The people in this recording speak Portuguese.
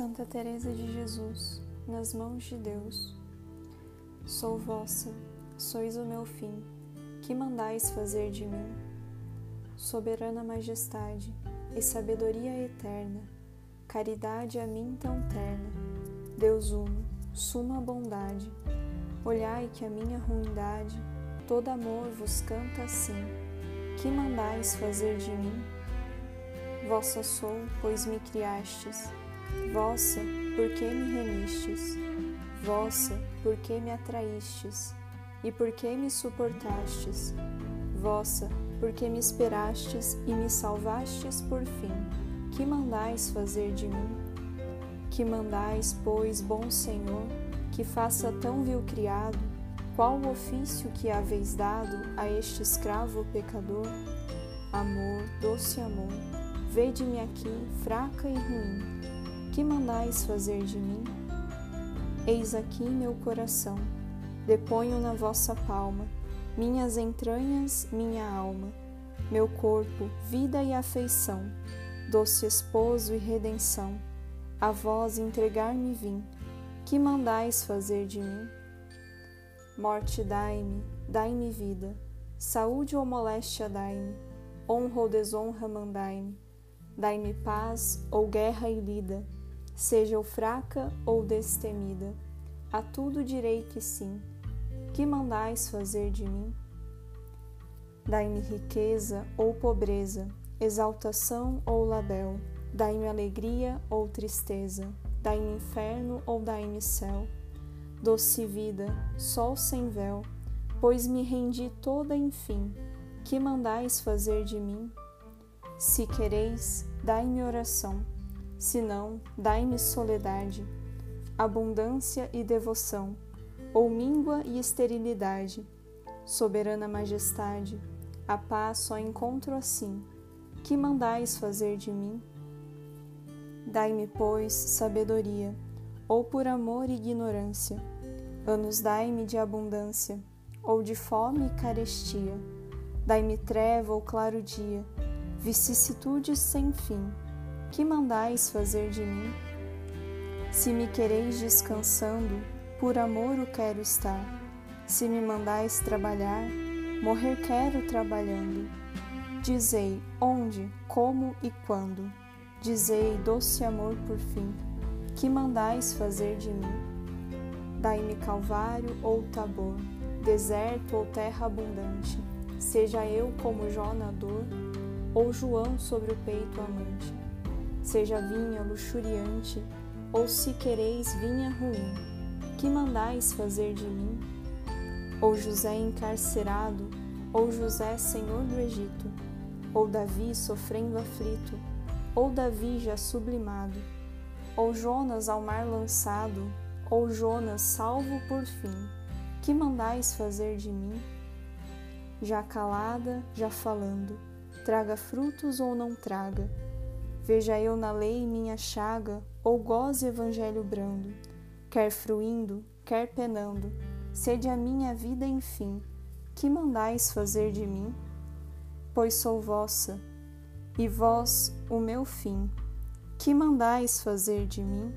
Santa Teresa de Jesus, nas mãos de Deus. Sou vossa, sois o meu fim, que mandais fazer de mim? Soberana majestade e sabedoria eterna, caridade a mim tão terna, Deus uno, suma bondade, olhai que a minha ruindade, todo amor vos canta assim, que mandais fazer de mim? Vossa sou, pois me criastes, Vossa, porque me remistes? Vossa, porque me atraístes? E porque me suportastes? Vossa, porque me esperastes e me salvastes por fim? Que mandais fazer de mim? Que mandais, pois, bom Senhor, que faça tão vil criado? Qual o ofício que haveis dado a este escravo pecador? Amor, doce amor, vede-me aqui, fraca e ruim que mandais fazer de mim? Eis aqui meu coração, deponho na vossa palma, minhas entranhas, minha alma, meu corpo, vida e afeição, doce esposo e redenção, a vós entregar-me vim, que mandais fazer de mim? Morte dai-me, dai-me vida, saúde ou moléstia dai-me, honra ou desonra mandai-me, dai-me paz ou guerra e lida, seja eu fraca ou destemida, a tudo direi que sim. Que mandais fazer de mim? Dai-me riqueza ou pobreza, exaltação ou label, dai-me alegria ou tristeza, dai-me inferno ou dai-me céu. Doce vida, sol sem véu, pois me rendi toda enfim. Que mandais fazer de mim? Se quereis, dai-me oração se não, dai-me soledade, abundância e devoção, ou míngua e esterilidade. Soberana majestade, a paz só encontro assim. Que mandais fazer de mim? Dai-me, pois, sabedoria, ou por amor e ignorância. Anos dai-me de abundância, ou de fome e carestia. Dai-me treva ou claro dia, vicissitudes sem fim que mandais fazer de mim? Se me quereis descansando, por amor o quero estar. Se me mandais trabalhar, morrer quero trabalhando. Dizei onde, como e quando. Dizei, doce amor por fim, que mandais fazer de mim? Dai-me calvário ou tabor, deserto ou terra abundante, seja eu como Jó na dor, ou João sobre o peito amante seja vinha luxuriante, ou se quereis vinha ruim, que mandais fazer de mim? Ou José encarcerado, ou José senhor do Egito, ou Davi sofrendo aflito, ou Davi já sublimado, ou Jonas ao mar lançado, ou Jonas salvo por fim, que mandais fazer de mim? Já calada, já falando, traga frutos ou não traga, Veja eu na lei minha chaga, ou goze evangelho brando, quer fruindo, quer penando, sede a minha vida enfim, que mandais fazer de mim? Pois sou vossa, e vós o meu fim, que mandais fazer de mim?